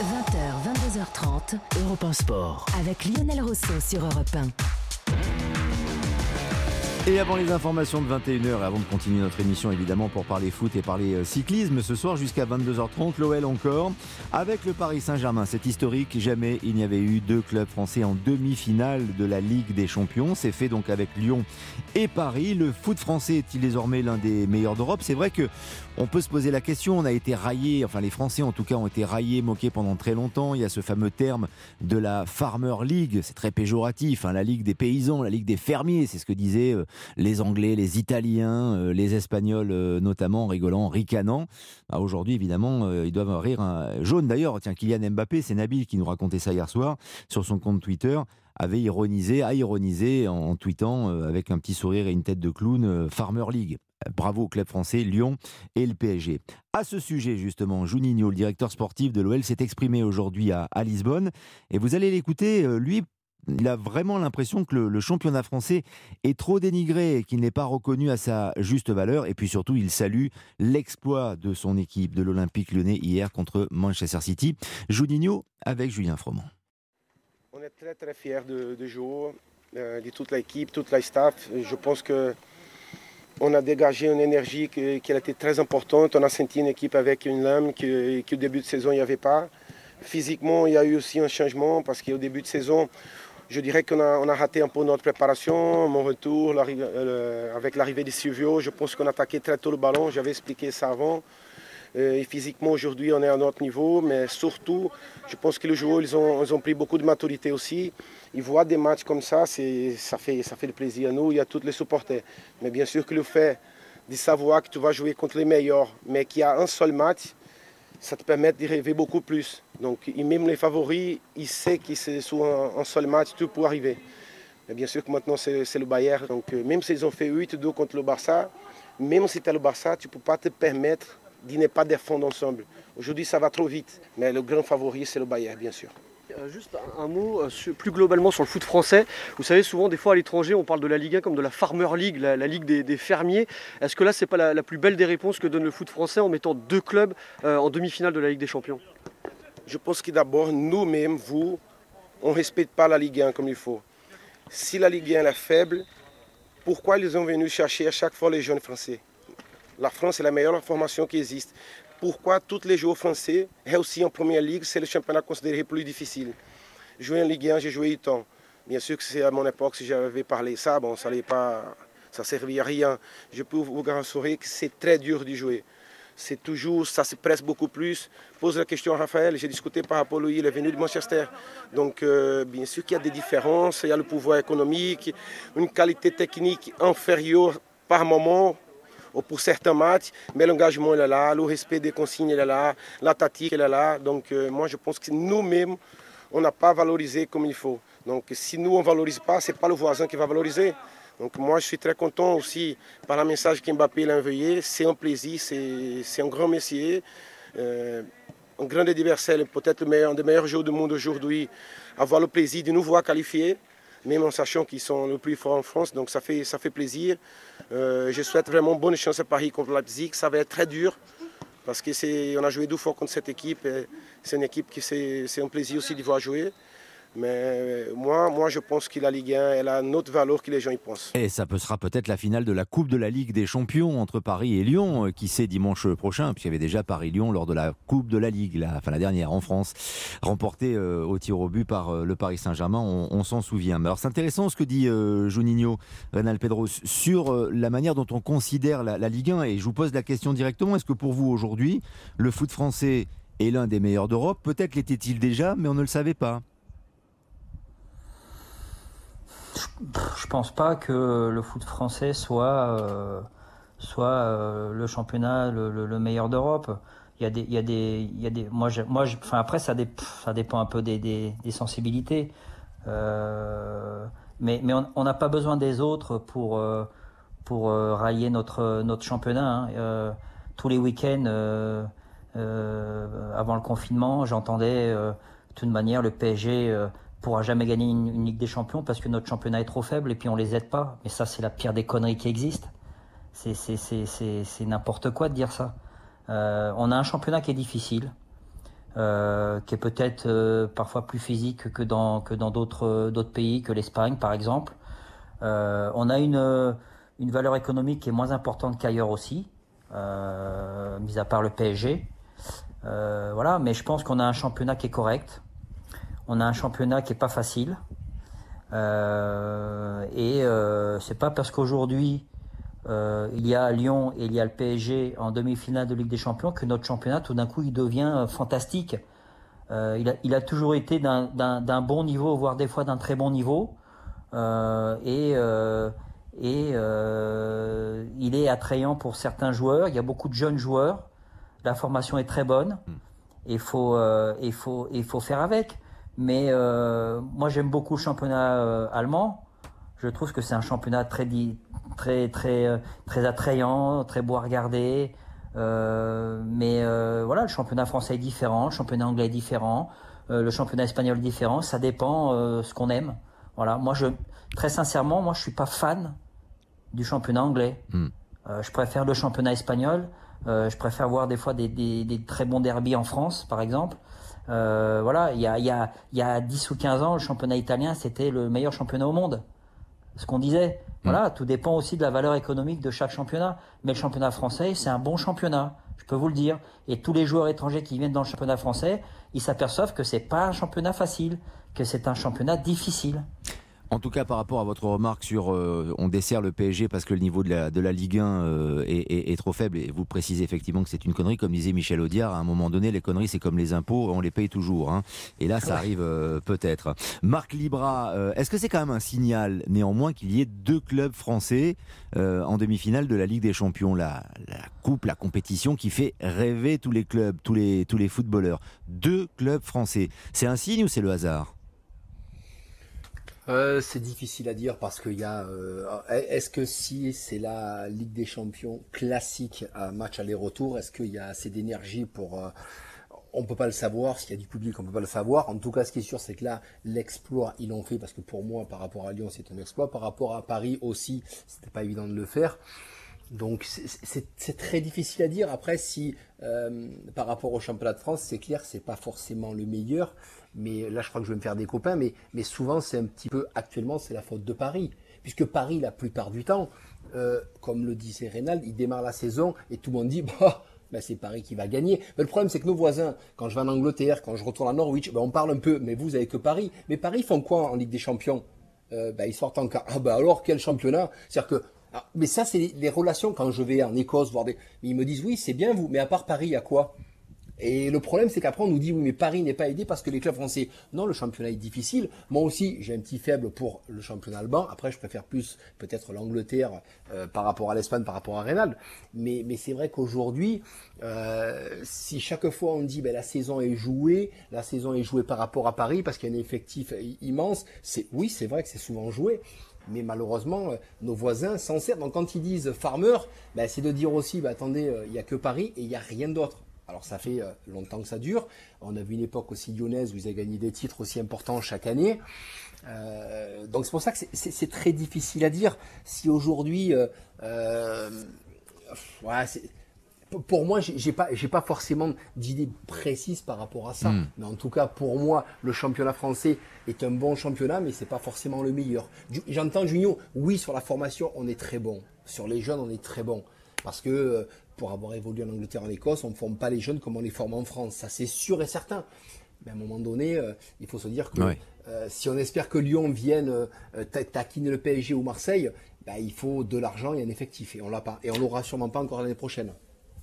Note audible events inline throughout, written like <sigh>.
20h, 22h30, Europe 1 Sport. Avec Lionel Rousseau sur Europe 1. Et avant les informations de 21h et avant de continuer notre émission évidemment pour parler foot et parler euh, cyclisme, ce soir jusqu'à 22h30, l'OL encore, avec le Paris Saint-Germain. C'est historique, jamais il n'y avait eu deux clubs français en demi-finale de la Ligue des Champions. C'est fait donc avec Lyon et Paris. Le foot français est-il désormais l'un des meilleurs d'Europe? C'est vrai que on peut se poser la question, on a été raillé, enfin les Français en tout cas ont été raillés, moqués pendant très longtemps. Il y a ce fameux terme de la Farmer League, c'est très péjoratif, hein, la Ligue des paysans, la Ligue des fermiers, c'est ce que disaient euh, les Anglais, les Italiens, euh, les Espagnols euh, notamment, rigolant, ricanant. Bah, aujourd'hui évidemment, ils doivent rire un jaune d'ailleurs. Tiens, Kylian Mbappé, c'est Nabil qui nous racontait ça hier soir sur son compte Twitter avait ironisé, a ironisé en, tweetant avec un petit sourire et une tête de clown Farmer League. Bravo au club français, Lyon et le PSG. À ce sujet, justement, Juninho, le directeur sportif de l'OL, s'est exprimé aujourd'hui à, Lisbonne. Et vous allez l'écouter, euh, lui, il a vraiment l'impression que le, championnat français est trop dénigré et qu'il n'est pas reconnu à sa juste valeur. Et puis surtout, il salue l'exploit de son équipe de l'Olympique lyonnais hier contre Manchester City. Juninho avec Julien Froment. On est très très fiers de, de euh, de toute l'équipe, toute la staff. Je pense que on a dégagé une énergie qui, qui, a été très importante. On a senti une équipe avec une lame qui, au début de saison, il n'y avait pas. Physiquement, il y a eu aussi un changement parce qu'au début de saison, je dirais qu'on a, raté un peu notre préparation. Mon retour euh, avec l'arrivée de Silvio, je pense qu'on a attaqué très tôt le ballon. J'avais expliqué ça avant. Euh, et physiquement, aujourd'hui, on est à notre niveau. Mais surtout, je pense que les joueurs, ils ont, pris beaucoup de maturité aussi. Ils voient des matchs comme ça, ça fait, ça fait plaisir à nous et à tous les supporters. Mais bien sûr que le fait de savoir que tu vas jouer contre les meilleurs, mais qu'il y a un seul match, ça te permet de rêver beaucoup plus. Donc, même les favoris, ils savent que c'est un, seul match, tout peut arriver. Mais bien sûr que maintenant, c'est le Bayern. Donc, euh, même s'ils ont fait 8-2 contre le Barça, même si tu es le Barça, tu ne peux pas te permettre de ne pas défendre ensemble. Aujourd'hui, ça va trop vite. Mais le grand favori, c'est le Bayern, bien sûr. Euh, juste un, mot euh, plus globalement sur le foot français. Vous savez, souvent, des fois à l'étranger, on parle de la Ligue 1 comme de la Farmer League, la, Ligue des, fermiers. Est-ce que là, c'est pas la, plus belle des réponses que donne le foot français en mettant deux clubs euh, en demi-finale de la Ligue des Champions? Je pense que d'abord, nous-mêmes, vous, on ne respecte pas la Ligue 1 comme il faut. Si la Ligue 1 est faible, pourquoi ils ont venu chercher à chaque fois les jeunes français? La France est la meilleure formation qui existe pourquoi tous les joueurs français réussissent en première ligue, c'est le championnat considéré plus difficile. Jouer en Ligue 1, j'ai joué 8 ans. Bien sûr que c'est à mon époque, si j'avais parlé ça, bon, ça ne pas, ça servait à rien. Je peux vous garantir que c'est très dur de jouer. C'est toujours, ça se presse beaucoup plus. Pose la question à Raphaël, j'ai discuté par rapport à lui, il est venu de Manchester. Donc, euh, bien sûr qu'il y a des différences, il y a le pouvoir économique, une qualité technique inférieure par moment pour certains matchs, mais l'engagement est là, le respect des consignes est là, la tactique est là. Donc euh, moi je pense que nous-mêmes, on n'a pas valorisé comme il faut. Donc si nous on ne valorise pas, ce n'est pas le voisin qui va valoriser. Donc moi je suis très content aussi par le message qu'Mbappé a envoyé. C'est un plaisir, c'est un grand messier. Euh, un grand adversaire, peut-être un des meilleurs joueurs du monde aujourd'hui, avoir le plaisir de nous voir qualifiés même en sachant qu'ils sont le plus forts en France. Donc ça fait, plaisir. Euh, je souhaite vraiment bonne chance à Paris contre Leipzig. Ça va être très dur parce qu'on a joué deux fois contre cette équipe. C'est une équipe qui c'est un plaisir aussi de voir jouer. Mais euh, moi, moi, je pense que la Ligue 1, elle a une autre valeur que les gens y pensent. Et ça sera peut-être la finale de la Coupe de la Ligue des Champions entre Paris et Lyon, euh, qui sait dimanche prochain, puisqu'il y avait déjà Paris-Lyon lors de la Coupe de la Ligue, la, enfin la dernière en France, remportée euh, au tir au but par le Paris Saint-Germain, on, s'en souvient. Mais alors c'est intéressant ce que dit Juninho, Renal Pedros, sur la manière dont on considère la, la Ligue 1. Et je vous pose la question directement, est-ce que pour vous aujourd'hui, le foot français est l'un des meilleurs d'Europe? Peut-être l'était-il déjà, mais on ne le savait pas. Je pense pas que le foot français soit, euh, soit euh, le championnat le, meilleur d'Europe. Il y a des, il y a des, il y a des. Moi, moi, enfin après, ça, dépend un peu des, des, sensibilités. Euh, mais, mais on n'a pas besoin des autres pour, pour railler notre, notre championnat. Hein. tous les week-ends, avant le confinement, j'entendais de toute manière le PSG pourra jamais gagner une, Ligue des Champions parce que notre championnat est trop faible et puis on les aide pas. Mais ça, c'est la pire des conneries qui existent. C'est n'importe quoi de dire ça. Euh, on a un championnat qui est difficile. euh, qui est peut-être euh, parfois plus physique que dans que d'autres pays, que l'Espagne par exemple. On a une une valeur économique qui est moins importante qu'ailleurs aussi, mis à part le PSG. voilà, mais je pense qu'on a un championnat qui est correct. On a un championnat qui est pas facile. et c'est pas parce qu'aujourd'hui euh, il y a Lyon et il y a le PSG en demi-finale de Ligue des Champions que notre championnat, tout d'un coup, il devient euh, fantastique. Euh, il, a, il, a, toujours été d'un bon niveau, voire des fois d'un très bon niveau. Euh, et euh, et euh, il est attrayant pour certains joueurs. Il y a beaucoup de jeunes joueurs. La formation est très bonne. Faut, il faut, il faut faire avec. Mais moi, j'aime beaucoup le championnat allemand. Je trouve que c'est un championnat très, très, très, euh, très attrayant, très beau à regarder. Euh, mais euh, voilà, le championnat français est différent, le championnat anglais est différent, euh, le championnat espagnol est différent. Ça dépend euh, ce qu'on aime. Voilà, moi je, très sincèrement, moi je suis pas fan du championnat anglais. Hmm. je préfère le championnat espagnol. je préfère voir des fois des, des, des, très bons derbies en France, par exemple. Voilà, il y a, y, a, y a 10 ou 15 ans, le championnat italien, c'était le meilleur championnat au monde. Ce qu'on disait. Voilà, tout dépend aussi de la valeur économique de chaque championnat. Mais le championnat français, c'est un bon championnat, je peux vous le dire. Et tous les joueurs étrangers qui viennent dans le championnat français, ils s'aperçoivent que c'est pas un championnat facile, que c'est un championnat difficile. En tout cas, par rapport à votre remarque sur euh, on dessert le PSG parce que le niveau de la, de la Ligue 1 euh, est, est, est, trop faible, et vous précisez effectivement que c'est une connerie, comme disait Michel Audiard, à un moment donné, les conneries, c'est comme les impôts, on les paye toujours. Hein. Et là, ça ouais. arrive euh, peut-être. Marc Libra, euh, est-ce que c'est quand même un signal, néanmoins, qu'il y ait deux clubs français euh, en demi-finale de la Ligue des Champions? La, la coupe, la compétition qui fait rêver tous les clubs, tous les, tous les footballeurs. Deux clubs français. C'est un signe ou c'est le hasard? Euh, c'est difficile à dire parce qu'il y a. Euh, est-ce que si c'est la Ligue des Champions classique à match aller-retour, est-ce qu'il y a assez d'énergie pour euh, on peut pas le savoir, s'il y a du public, on peut pas le savoir. En tout cas, ce qui est sûr, c'est que là, l'exploit, ils l'ont fait parce que pour moi, par rapport à Lyon, c'est un exploit. Par rapport à Paris aussi, c'était pas évident de le faire. Donc c'est très difficile à dire. Après, si euh, par rapport au championnat de France, c'est clair, c'est pas forcément le meilleur. Mais là, je crois que je vais me faire des copains. Mais, souvent, c'est un petit peu actuellement, c'est la faute de Paris, puisque Paris, la plupart du temps, euh, comme le disait Reynald, il démarre la saison et tout le monde dit <laughs> bah ben c'est Paris qui va gagner. Mais le problème, c'est que nos voisins, quand je vais en Angleterre, quand je retourne à Norwich, ben on parle un peu, mais vous avez que Paris. Mais Paris font quoi en Ligue des Champions? Euh, ben Ils sortent en quart. Ah ben alors, quel championnat? C'est-à-dire que ah, mais ça, c'est les, relations quand je vais en Écosse voir des. Ils me disent oui, c'est bien vous, mais à part Paris, il y a quoi? Et le problème, c'est qu'après, on nous dit oui, mais Paris n'est pas aidé parce que les clubs français. Non, le championnat est difficile. Moi aussi, j'ai un petit faible pour le championnat allemand. Après, je préfère plus peut-être l'Angleterre euh, par rapport à l'Espagne, par rapport à Reynald. Mais, mais c'est vrai qu'aujourd'hui, euh, si chaque fois on dit ben, la saison est jouée, la saison est jouée par rapport à Paris parce qu'il y a un effectif immense, c'est oui, c'est vrai que c'est souvent joué. Mais malheureusement, euh, nos voisins s'en servent. Donc quand ils disent farmer, ben, c'est de dire aussi, ben, attendez, il n'y a que Paris et il n'y a rien d'autre. Alors ça fait longtemps que ça dure. On a vu une époque aussi lyonnaise où ils avaient gagné des titres aussi importants chaque année. Euh, donc c'est pour ça que c'est très difficile à dire si aujourd'hui, euh, euh, ouais, pour moi, j'ai pas, j'ai pas forcément d'idée précise par rapport à ça. Mm. Mais en tout cas, pour moi, le championnat français est un bon championnat, mais c'est pas forcément le meilleur. J'entends Junio, oui, sur la formation, on est très bon. Sur les jeunes, on est très bon. Parce que pour avoir évolué en Angleterre, en Écosse, on ne forme pas les jeunes comme on les forme en France. Ça, c'est sûr et certain. Mais à un moment donné, euh, il faut se dire que ouais. euh, si on espère que Lyon vienne euh, taquiner le PSG ou Marseille, bah, il faut de l'argent et un effectif. Et on l'a pas. Et on l'aura sûrement pas encore l'année prochaine.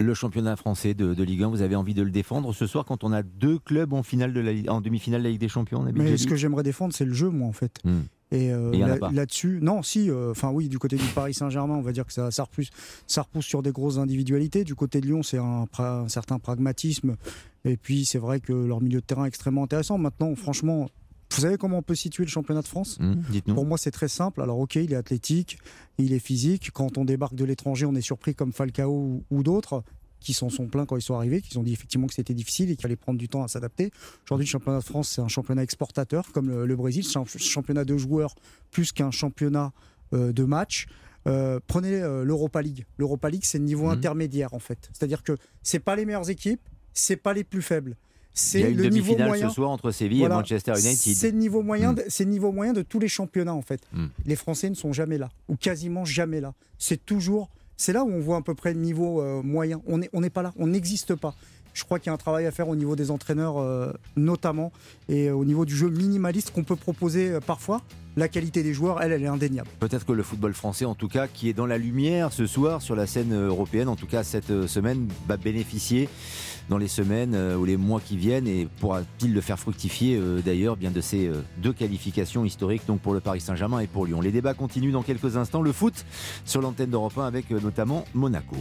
Le championnat français de, de, Ligue 1, vous avez envie de le défendre ce soir quand on a deux clubs en, finale de la, en demi-finale de la Ligue des Champions Mais ce que j'aimerais défendre, c'est le jeu, moi, en fait. Hmm. Et, euh, là-dessus, là non, si, enfin euh, oui, du côté du Paris Saint-Germain, on va dire que ça, ça, repousse, ça repousse sur des grosses individualités. Du côté de Lyon, c'est un, un, certain pragmatisme. Et puis, c'est vrai que leur milieu de terrain est extrêmement intéressant. Maintenant, franchement, vous savez comment on peut situer le championnat de France? Mmh, Pour moi, c'est très simple. Alors, ok, il est athlétique, il est physique. Quand on débarque de l'étranger, on est surpris comme Falcao ou, ou d'autres qui s'en sont plaints quand ils sont arrivés, qui ont dit effectivement que c'était difficile et qu'il fallait prendre du temps à s'adapter. Aujourd'hui, le championnat de France, c'est un championnat exportateur comme le, le Brésil, c'est un championnat de joueurs plus qu'un championnat euh, de match. Euh, prenez euh, l'Europa League. L'Europa League, c'est le niveau mmh. intermédiaire en fait. C'est-à-dire que c'est pas les meilleures équipes, c'est pas les plus faibles. C'est le niveau moyen ce soir entre Séville et Manchester United. C'est le niveau moyen, mm. c'est niveau moyen de tous les championnats en fait. Mm. Les Français ne sont jamais là ou quasiment jamais là. C'est toujours, c'est là où on voit à peu près le niveau euh, moyen. On n'est pas là, on n'existe pas. Je crois qu'il y a un travail à faire au niveau des entraîneurs euh, notamment et au niveau du jeu minimaliste qu'on peut proposer euh, parfois. La qualité des joueurs, elle, elle est indéniable. Peut-être que le football français, en tout cas, qui est dans la lumière ce soir sur la scène européenne, en tout cas cette semaine, va bénéficier dans les semaines euh, ou les mois qui viennent et pourra-t-il le faire fructifier euh, d'ailleurs bien de ces euh, deux qualifications historiques donc pour le Paris Saint-Germain et pour Lyon. Les débats continuent dans quelques instants. Le foot sur l'antenne d'Europe 1 avec notamment Monaco.